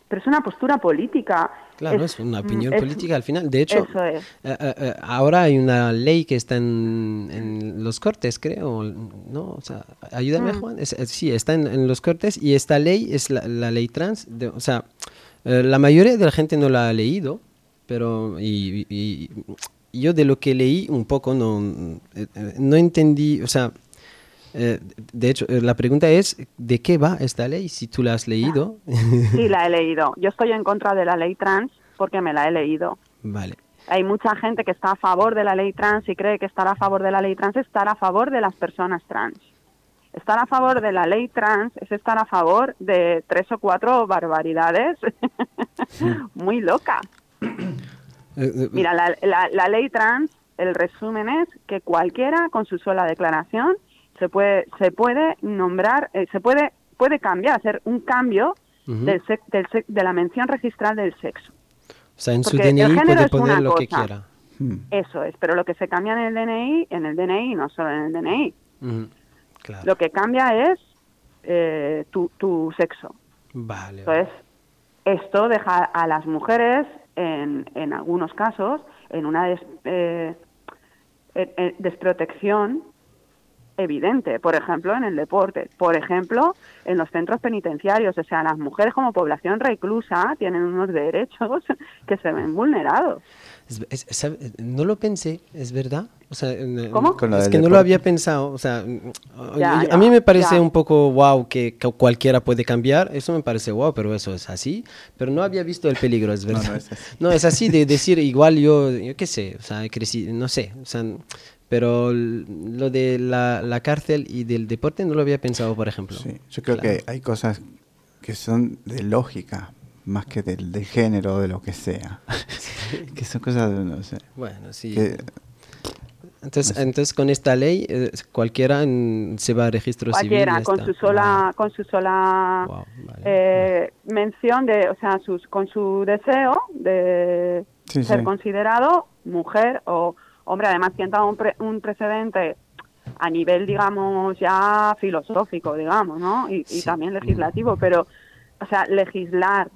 Pero es una postura política. claro, es, una opinión es- política al final. De hecho, es. eh, eh, eh, ahora hay una ley que está en, en los cortes, creo, ¿no? O sea, ayúdame, Mm. Juan. Es- es- sí, está en, en los cortes y esta ley es la, la ley trans. de- o sea, eh, la mayoría de la gente no la ha leído, pero y, y- y yo de lo que leí un poco no, eh, eh, no entendí, o sea, eh, de hecho, eh, la pregunta es, ¿de qué va esta ley? Si tú la has leído, Sí, la he leído. Yo estoy en contra de la ley trans porque me la he leído. vale. Hay mucha gente que está a favor de la ley trans y cree que estar a favor de la ley trans es estar a favor de las personas trans. Estar a favor de la ley trans es estar a favor de tres o cuatro barbaridades muy locas. Eh, Mira, la, la- la ley trans, el resumen es que cualquiera con su sola declaración se puede se puede nombrar, eh, se puede puede cambiar, hacer un cambio del sex- del sex- de la mención registral del sexo. O sea, en su Porque el DNI género puede es poner una lo que cosa. quiera. Mm. Eso es, pero lo que se cambia en el DNI, en el DNI, no solo en el DNI, Claro. lo que cambia es eh, tu, tu sexo. Vale. Entonces, esto deja a las mujeres, en, en algunos casos, en una des- eh, en- en desprotección evidente, por ejemplo, en el deporte, por ejemplo, en los centros penitenciarios, o sea, las mujeres como población reclusa tienen unos derechos que se ven vulnerados. Es- es- no lo pensé, ¿es verdad? O sea, ¿Cómo? Es que no lo deporte. había pensado. O sea, mm, Ya, a ya, mí me parece ya. un poco wow que, que cualquiera puede cambiar. Eso me parece wow, pero eso es así. Pero no había visto el peligro, es No, no verdad. es así. No, es así de decir igual yo, yo qué sé, o sea, crecí, no sé. O sea, pero lo de la, la cárcel y del deporte no lo había pensado, por ejemplo. Sí, yo creo Claro. que hay cosas que son de lógica, más que del, de género o de lo que sea. que son cosas, de- no sé. Bueno, sí. que- Entonces, entonces con esta ley eh, cualquiera mm, se va a registro civil. y Cualquiera con su sola, con su sola Wow, vale. eh, mención de, o sea, sus, con su deseo de Sí, ser sí. considerado mujer o hombre. Además, sienta un, pre- un precedente a nivel, digamos, ya filosófico, digamos, ¿no? Y, y Sí. también legislativo, pero, o sea, legislar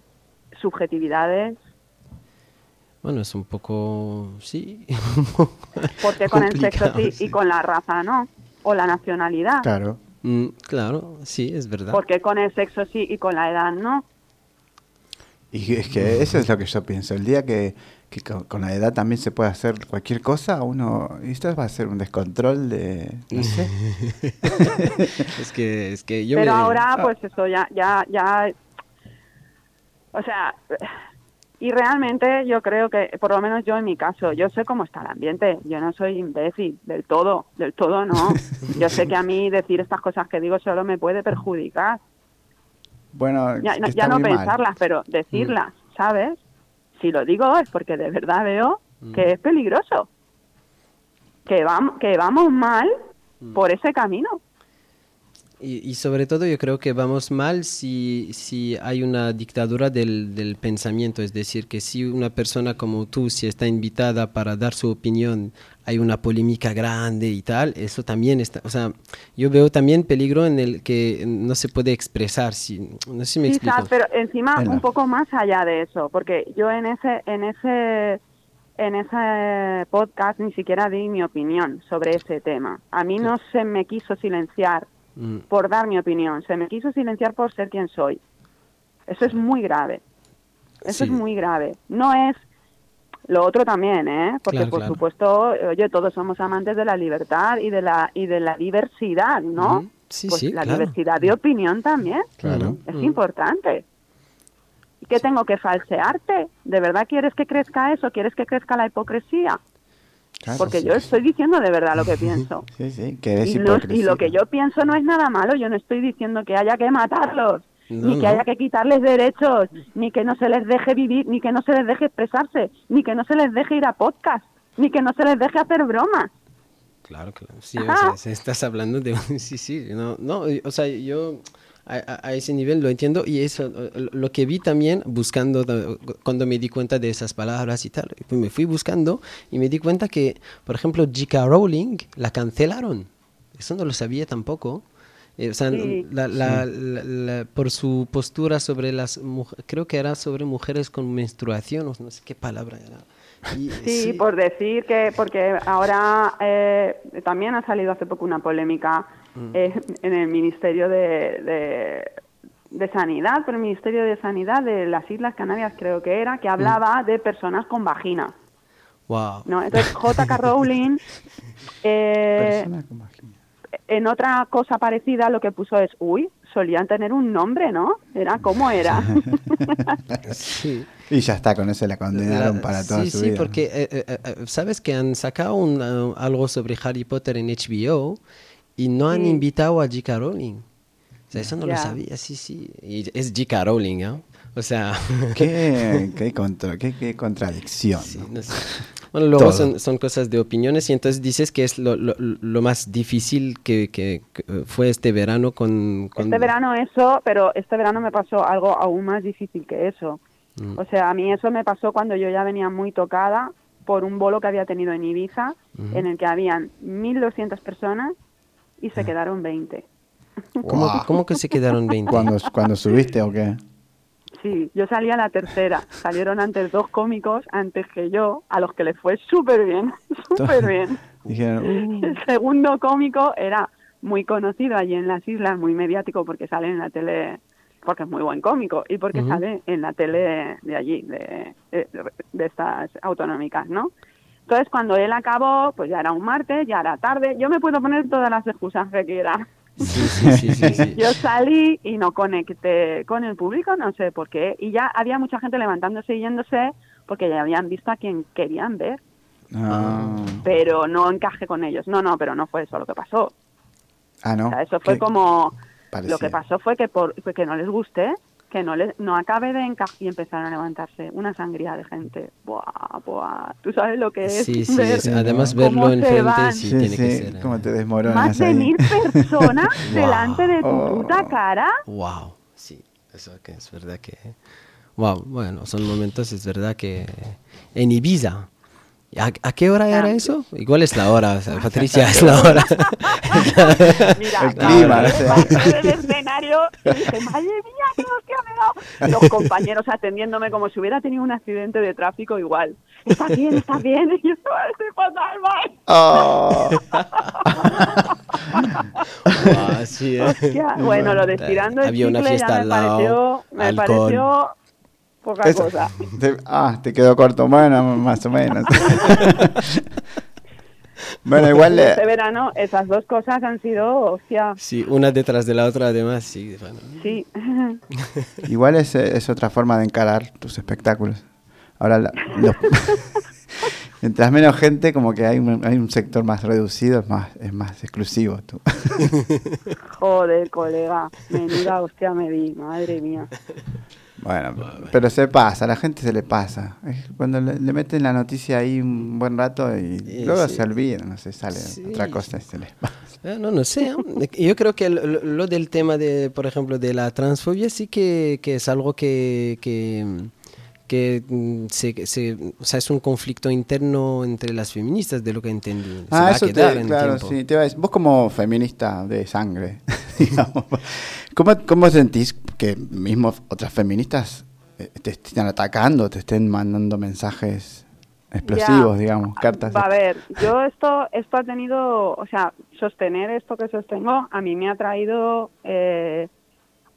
subjetividades, Bueno, es un poco, sí. porque con el sexo complicado, sí, y con la raza no, o la nacionalidad, claro. Mm, claro, sí, es verdad. porque con el sexo sí y con la edad no. Y es que eso es lo que yo pienso. El día que, que con, con la edad también se puede hacer cualquier cosa, uno. Esto va a ser un descontrol de. No sé. es que, es que yo pero me- ahora pues eso ya ya ya o sea y realmente yo creo que por lo menos yo en mi caso yo sé cómo está el ambiente yo no soy imbécil del todo del todo no yo sé que a mí decir estas cosas que digo solo me puede perjudicar Bueno, ya, no- está ya no muy mal. pensarlas pero decirlas sabes si lo digo es porque de verdad veo Mm. que es peligroso que vamos que vamos mal Mm. por ese camino Y, y sobre todo yo creo que vamos mal si, si hay una dictadura del, del pensamiento, es decir, que si una persona como tú, si está invitada para dar su opinión, hay una polémica grande y tal, eso también está, o sea, yo veo también peligro en el que no se puede expresar, si, no sé si me Sí, explico. Pero encima un poco más allá de eso, porque yo en ese, en ese, en ese podcast ni siquiera di mi opinión sobre ese tema. A mí no se me quiso silenciar Mm, por dar mi opinión, se me quiso silenciar por ser quien soy. Eso es muy grave. Eso Sí. es muy grave. No es lo otro también, ¿eh? Porque Claro, por claro. supuesto, oye, todos somos amantes de la libertad y de la y de la diversidad, ¿no? Sí, pues sí, la claro. diversidad de opinión también Claro. es Mm. importante. ¿Y qué tengo que falsearte? ¿De verdad quieres que crezca eso? ¿Quieres que crezca la hipocresía? Claro, Porque sí. yo estoy diciendo de verdad lo que pienso. Sí, sí, que y, no- y lo que yo pienso no es nada malo. Yo no estoy diciendo que haya que matarlos, No, ni que no. haya que quitarles derechos, ni que no se les deje vivir, ni que no se les deje expresarse, ni que no se les deje ir a podcast, ni que no se les deje hacer bromas. Claro, claro. Sí, o sea, estás hablando de... Sí, sí, no, no, o sea, yo a, a- ese nivel lo entiendo y eso, lo que vi también buscando, cuando me di cuenta de esas palabras y tal, pues me fui buscando y me di cuenta que, por ejemplo, J.K. Rowling la cancelaron. Eso no lo sabía tampoco. Eh, o sea, Sí. la- la- la- la- por su postura sobre las mujeres, creo que era sobre mujeres con menstruación, o no sé qué palabra era. Y, Sí, por decir que, porque ahora eh, también ha salido hace poco una polémica eh, en el Ministerio de, de, de Sanidad, por el Ministerio de Sanidad de las Islas Canarias creo que era, que hablaba de personas con vagina. Wow. ¿no? Entonces, J.K. Rowling, eh, Persona con vagina. En otra cosa parecida, lo que puso es, uy, solían tener un nombre, ¿no? Era, ¿cómo era? Sí. Y ya está, con eso la condenaron La- para toda sí, su sí, vida. porque eh, eh, eh, sabes que han sacado un, eh, algo sobre Harry Potter en HBO y no han Sí. invitado a J.K. Rowling. O sea, eso no lo Ya. sabía, sí, sí. Y es J.K. Rowling, ¿no? O sea, ¿Qué, qué, contra- qué- qué contradicción. sí, ¿no? no sé. Bueno, luego son, son cosas de opiniones y entonces dices que es lo, lo- lo más difícil que, que- que, fue este verano con... con- Este verano eso, pero este verano me pasó algo aún más difícil que eso. Mm. O sea, a mí eso me pasó cuando yo ya venía muy tocada por un bolo que había tenido en Ibiza, en el que habían 1.200 personas y Ah. se quedaron 20. ¿Cómo, cómo que se quedaron 20? ¿Cuando, cuando subiste o qué? Sí, yo salí a la tercera. Salieron antes dos cómicos antes que yo, a los que les fue súper bien, súper bien. Dijeron, "Uh, El segundo cómico era muy conocido allí en las islas, muy mediático porque sale en la tele, porque es muy buen cómico y porque sale en la tele de allí, de, de, de estas autonómicas, ¿no? Entonces cuando él acabó, pues ya era un martes, ya era tarde, yo me puedo poner todas las excusas que quiera. Sí, sí, sí, sí, sí. Yo salí y no conecté con el público, no sé por qué, y ya había mucha gente levantándose y yéndose porque ya habían visto a quien querían ver ah, pero no encajé con ellos. No, no, pero no fue eso lo que pasó. ah, no. O sea, eso fue ¿Qué? como Parecía. lo que pasó fue que por fue que no les guste, que no les no acabe de encajar y empezaron a levantarse una sangría de gente. Buah, buah. Tú sabes lo que es Sí, sí, ver es- además cómo verlo se enfrente van sí, Sí, tiene que sí, ser. cómo eh. te desmoronas más de ahí. mil personas Wow. delante de tu Oh. puta cara. Wow, sí, eso que es verdad que... Wow, bueno, son momentos, es verdad que... En Ibiza. ¿A, a qué hora era eso? Igual es la hora, o sea, Patricia, es la hora. Mira, El clima, y dije, madre mía, qué hostia me dado. Los compañeros atendiéndome como si hubiera tenido un accidente de tráfico igual. ¿Estás bien? ¿Estás bien? Y yo, estoy fatal, mal. Oh, Wow, sí, ¿eh? Hostia. Bueno, lo de estirando el Había una chicle fiesta ya me al lado, pareció, me alcohol. pareció poca eso- cosa. te- ah, te quedó corto. Bueno, más o menos. bueno, igual le- Este verano esas dos cosas han sido, hostia, Sí, una detrás de la otra, además, sí. bueno. sí. Igual es, es otra forma de encarar tus espectáculos. Ahora, la- los- mientras menos gente, como que hay un, hay un sector más reducido, es más, es más exclusivo. Tú. Joder, colega, menuda hostia me di, madre mía. Bueno, pero se pasa, a la gente se le pasa. Cuando le, le meten la noticia ahí un buen rato y Eh, luego sí. se olvidan, no sé, sale Sí. otra cosa y se les pasa. Eh, No, no sé. ¿eh? Yo creo que lo, lo- lo del tema de, por ejemplo, de la transfobia sí que, que es algo que, que, que, mm, se, se- o sea, es un conflicto interno entre las feministas, de lo que entendí. Se va Ah, a eso quedar te, en claro, tiempo. sí, te iba a decir, vos como feminista de sangre, digamos, ¿cómo, cómo sentís que mismo otras feministas eh, te estén atacando, te estén mandando mensajes explosivos, Ya. digamos, cartas. Va a ver, yo esto, esto ha tenido, o sea, sostener esto que sostengo a mí me ha traído eh,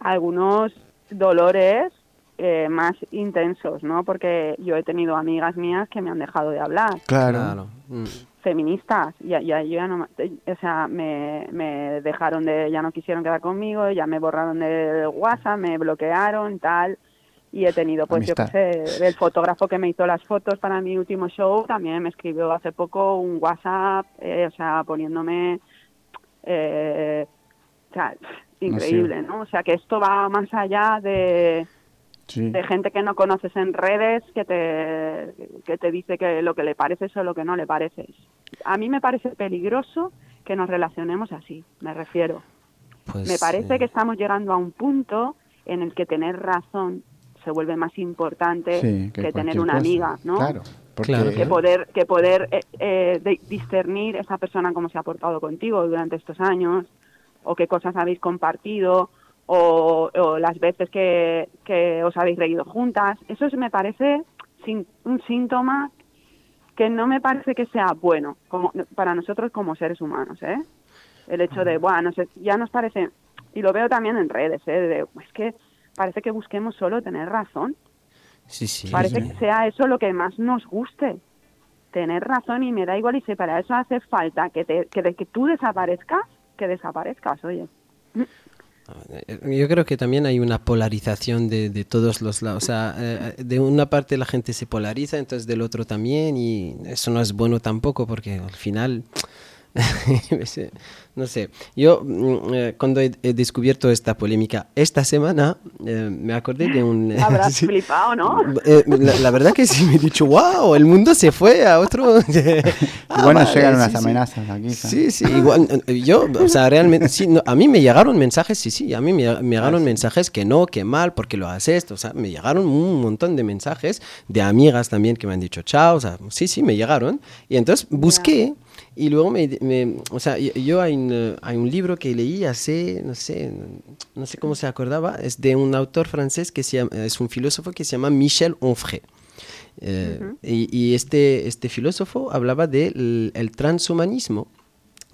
algunos dolores eh, más intensos, ¿no? Porque yo he tenido amigas mías que me han dejado de hablar, Claro. Claro. Mm. feministas, ya, ya, yo ya no, ma- o sea, me, me dejaron de, ya no quisieron quedar conmigo, ya me borraron del WhatsApp, me bloquearon, tal, y he tenido, pues yo Amistad. qué sé, el fotógrafo que me hizo las fotos para mi último show también me escribió hace poco un WhatsApp, eh, o sea, poniéndome, eh, o sea, increíble, ¿no? O sea, que esto va más allá de, Sí. de gente que no conoces en redes que te, que te dice que lo que le pareces o lo que no le pareces. A mí me parece peligroso que nos relacionemos así, me refiero. Pues, me parece eh, que estamos llegando a un punto en el que tener razón se vuelve más importante Sí, que, que tener una cosa. amiga, ¿no? Claro. Porque Claro, que poder que poder eh, eh, de- discernir esa persona cómo se ha portado contigo durante estos años o qué cosas habéis compartido o, o las veces que, que os habéis reído juntas eso es- me parece sin- un síntoma que no me parece que sea bueno como para nosotros como seres humanos ¿eh? el hecho de bueno ya nos parece y lo veo también en redes ¿eh? de, es que parece que busquemos solo tener razón Sí, sí. Parece sí. que sea eso lo que más nos guste. Tener razón y me da igual y si para eso hace falta que, te, que, de que tú desaparezcas, que desaparezcas, oye. Eh, Yo creo que también hay una polarización de, de todos los lados. O sea, eh, de una parte la gente se polariza, entonces del otro también, y eso no es bueno tampoco porque al final, no sé, yo mm, eh, cuando he, he descubierto esta polémica esta semana, eh, me acordé de un... Habrás sí. flipado, ¿no? Eh, la, la verdad que sí me he dicho, wow, el mundo se fue a otro... Ah, Igual nos vale, llegan sí, unas sí. amenazas aquí. ¿sabes? Sí, sí, igual. eh, Yo, o sea, realmente, sí, no, a mí me llegaron mensajes, sí, sí, a mí me, me llegaron mensajes que no, que mal, porque lo haces esto, o sea, me llegaron un montón de mensajes de amigas también que me han dicho chao, o sea, sí, sí, me llegaron. Y entonces busqué y luego me, me- o sea, yo- yo hay un, hay un libro que leí hace, no sé, no sé cómo se acordaba, es de un autor francés que se llama, es un filósofo que se llama Michel Onfray. Eh, y, y este, este filósofo hablaba del el transhumanismo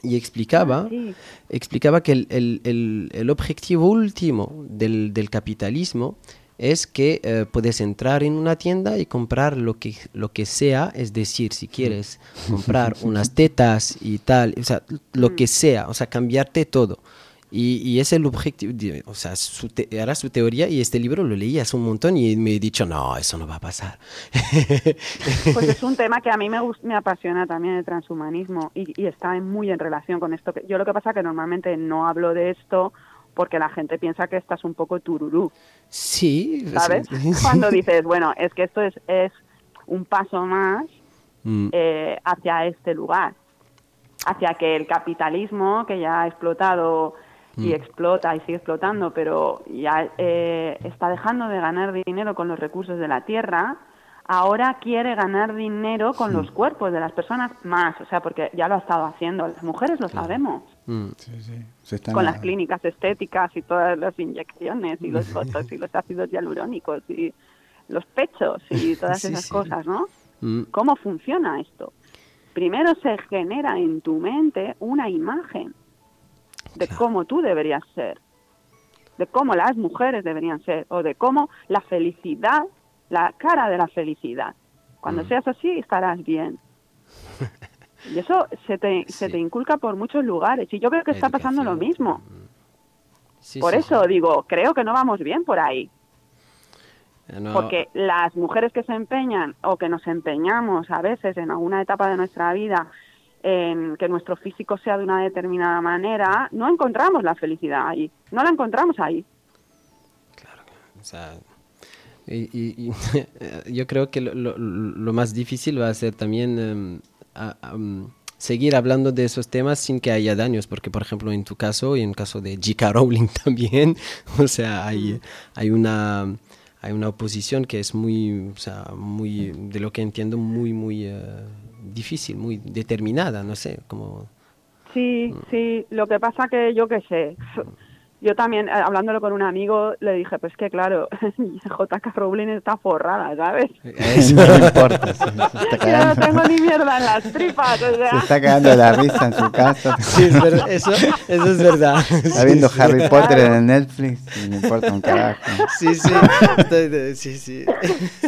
y explicaba, Ah, sí. explicaba que el, el- el- el objetivo último del, del capitalismo es que eh, puedes entrar en una tienda y comprar lo que, lo que sea, es decir, si quieres comprar unas tetas y tal, o sea, lo que sea, o sea, cambiarte todo. Y, y es el objetivo, o sea, su te- era su teoría y este libro lo leí hace un montón y me he dicho, no, eso no va a pasar. Pues es un tema que a mí me, me apasiona también el transhumanismo y, y está muy en relación con esto. que Yo lo que pasa que normalmente no hablo de esto porque la gente piensa que estás un poco tururú, sí, ¿sabes? sí. Cuando dices, bueno, es que esto es, es un paso más Mm. eh, hacia este lugar, hacia que el capitalismo, que ya ha explotado y Mm. explota y sigue explotando, pero ya eh, está dejando de ganar dinero con los recursos de la tierra, ahora quiere ganar dinero con los cuerpos de las personas más, o sea, porque ya lo ha estado haciendo, las mujeres lo sabemos, Mm. Sí, sí. Se están con a- las clínicas estéticas y todas las inyecciones y los botox y los ácidos hialurónicos y los pechos y todas esas sí. cosas, ¿no? Mm. ¿Cómo funciona esto? Primero se genera en tu mente una imagen de Claro. cómo tú deberías ser, de cómo las mujeres deberían ser, o de cómo la felicidad, la cara de la felicidad. Mm. Cuando seas así, estarás bien. Y eso se te, se te inculca por muchos lugares. Y yo creo que está pasando lo mismo. Sí, Por sí, eso digo, creo que no vamos bien por ahí. Eh, no, Porque las mujeres que se empeñan o que nos empeñamos a veces en alguna etapa de nuestra vida en que nuestro físico sea de una determinada manera, no encontramos la felicidad ahí. No la encontramos ahí. O sea, y, y- y yo creo que lo, lo- lo más difícil va a ser también a- am, seguir hablando de esos temas sin que haya daños, porque por ejemplo en tu caso y en el caso de J.K. Rowling también, o sea, hay, hay una hay una oposición que es muy, o sea, muy, de lo que entiendo, muy, muy eh, difícil, muy determinada, no sé, como... Sí, sí. Lo que pasa que yo qué sé. Yo también, eh, hablándolo con un amigo, le dije, pues que claro, JK Rowling está forrada, ¿sabes? Eso no importa. Se, se está Yo no tengo ni mierda en las tripas, o sea. se está cagando la risa en su casa. Sí, es verdad, eso, eso es verdad. Está viendo Sí, Harry sí. Potter en el Netflix me importa un carajo. Sí, sí, estoy de- sí, sí.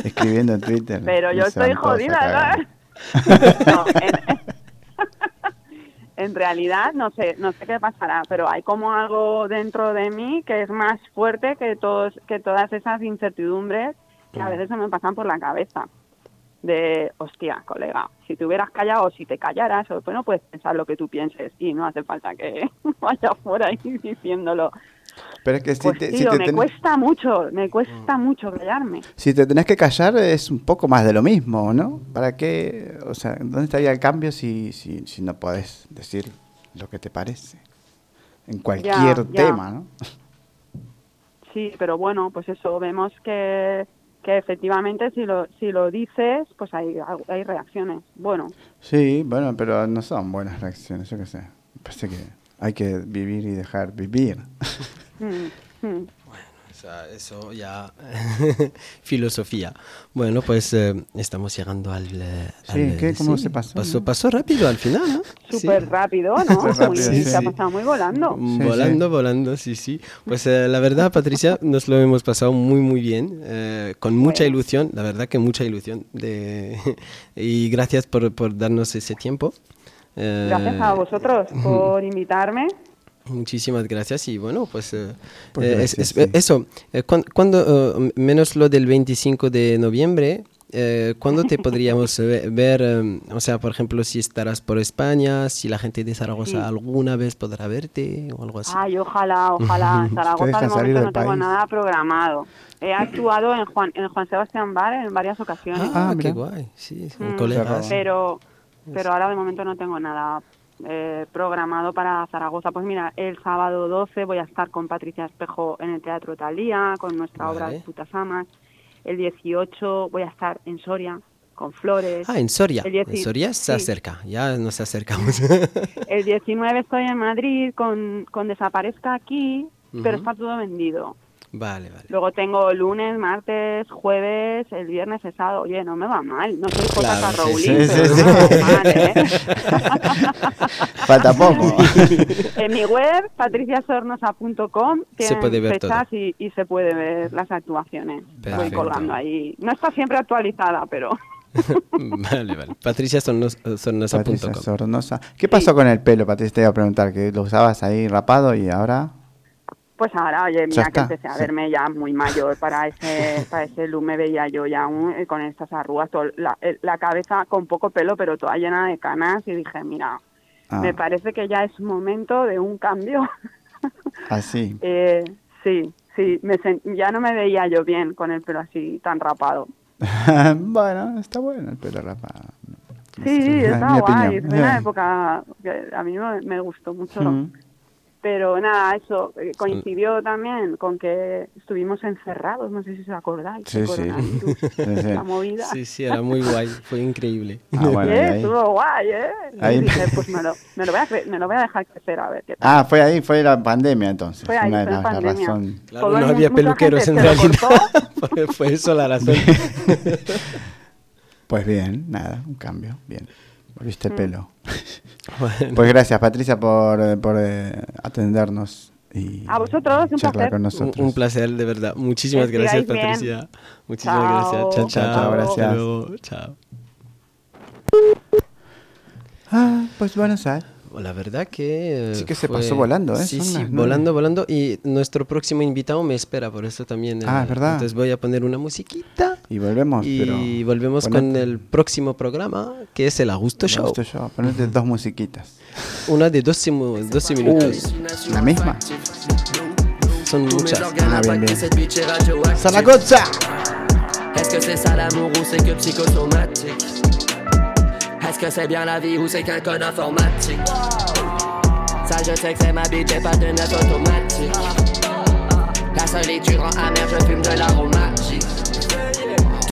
Escribiendo en Twitter. Pero yo estoy jodida. ¿sabes? No, en, en realidad no sé, no sé qué pasará, pero hay como algo dentro de mí que es más fuerte que todos, que todas esas incertidumbres que a veces se me pasan por la cabeza. De, hostia, colega, si te hubieras callado o si te callaras, o bueno, puedes pensar lo que tú pienses y no hace falta que vaya fuera ahí diciéndolo. Pero es que si Pues te, si tío, te me ten- cuesta mucho, me cuesta mucho callarme. si te tenés que callar es un poco más de lo mismo, ¿no? ¿Para qué? O sea, ¿dónde estaría el cambio si, si, si no podés decir lo que te parece? En cualquier ya. tema, ¿no? Sí, pero bueno, pues eso, vemos que, que efectivamente si lo, si lo dices, pues hay, hay reacciones. Bueno, Sí, bueno, pero no son buenas reacciones, yo qué sé. Parece que hay que vivir y dejar vivir. mm, mm. O sea, eso ya filosofía. Bueno, pues eh, estamos llegando al... eh, Sí, al, ¿qué? eh, ¿Cómo se pasó, Pasó, no? pasó rápido al final, ¿no? súper Sí. rápido, ¿no? Súper rápido, Muy- sí, se ha sí. pasado muy volando. Sí, volando, volando, sí, sí. Pues eh, la verdad, Patricia, nos lo hemos pasado muy, muy bien, eh, con mucha Bueno. ilusión, la verdad que mucha ilusión. De... y gracias por, por darnos ese tiempo. Eh, Gracias a vosotros por invitarme. Muchísimas gracias y bueno, pues, eh, Pues eh, gracias, es- sí. es- eso, eh, cuan- cuando, menos lo del 25 de noviembre, eh, ¿cuándo te podríamos ve- ver? o sea, por ejemplo, si estarás por España, si la gente de Zaragoza Sí. alguna vez podrá verte o algo así. Ay, ojalá, ojalá. En Zaragoza de momento no tengo país. nada programado. He actuado en Juan, en Juan Sebastián Bar en varias ocasiones. Ah, Ah, qué guay, sí, son Mm, colegas. pero pero ahora de momento no tengo nada eh, programado para Zaragoza. Pues mira, el sábado 12 voy a estar con Patricia Espejo en el Teatro Talía, con nuestra obra Vale. Putas Amas. El 18 voy a estar en Soria con Flores. Ah, en Soria. El En Soria se sí. acerca, ya nos acercamos. El 19 estoy en Madrid con, con Desaparezca aquí, pero está todo vendido. Vale, vale. Luego tengo lunes, martes, jueves, el viernes, el sábado. Oye, no me va mal. No soy Claro, J.K. sí, Rowling, sí, pero sí, no me va mal, ¿eh? Falta poco. En mi web, patriciasornosa.com, Se puede ver fechas y, y se puede ver las actuaciones. Voy Perfecto. colgando ahí. No está siempre actualizada, pero vale, vale. patriciasornosa.com. Patricia Sornosa. ¿Qué pasó con el pelo, Patricia? Te iba a preguntar, que lo usabas ahí rapado y ahora... pues ahora, oye, mira que empecé a sí. verme ya muy mayor para ese para ese look me veía yo ya un- eh, con estas arrugas, todo- la, cabeza con poco pelo, pero toda llena de canas y dije, mira, Ah, me parece que ya es momento de un cambio. así. Eh, sí, sí, me ya no me veía yo bien con el pelo así tan rapado. bueno, está bueno el pelo rapado. Sí, es está guay. Fue una época que a mí me, me gustó mucho. Mm. Pero nada, eso eh, coincidió también con que estuvimos encerrados, no sé si os acordáis. Sí, sí. La movida. Sí, sí, era muy guay, fue increíble. Ah, bueno, Eh, estuvo guay, ¿eh? Ahí- Y dije, pues me lo, me, lo voy a cre- me lo voy a dejar crecer a ver qué tal. Ah, fue ahí, fue la pandemia entonces. Fue ahí, una fue la pandemia. razón. Claro, no había peluqueros en realidad. Fue eso la razón. Pues bien, nada, un cambio, bien. Volviste Mm. el pelo. Bueno, Pues gracias Patricia por, por eh, atendernos y A vosotros, un charlar placer. con un, nosotros. un placer, de verdad. Muchísimas Que gracias, sigáis bien. Patricia. Muchísimas Chao. gracias. Chao, Chao, chao. chao, Hasta gracias. luego. Chao. Ah, pues Buenos Aires. La verdad que... eh, Sí que se pasó volando, ¿eh? Sí, Son sí, las volando, volando. Y nuestro próximo invitado me espera, por eso también... Ah, eh, es verdad. Entonces voy a poner una musiquita Y volvemos, y pero volvemos ponete- con el próximo programa, que es el Augusto Show. gustó yo, ponete dos musiquitas. Una de 12, mu- 12 minutos. ¿La misma? Son muchas. Ah, bien, bien. Zaragoza ¡Zaragoza! Est-ce que c'est ça l'amour ou c'est que psychosomatique Est-ce que c'est bien la vie ou c'est qu'un code informatique. Ça je sais que c'est ma bite, j'ai pas de neuf automatique. La solitude rend amère, je fume de l'aromatique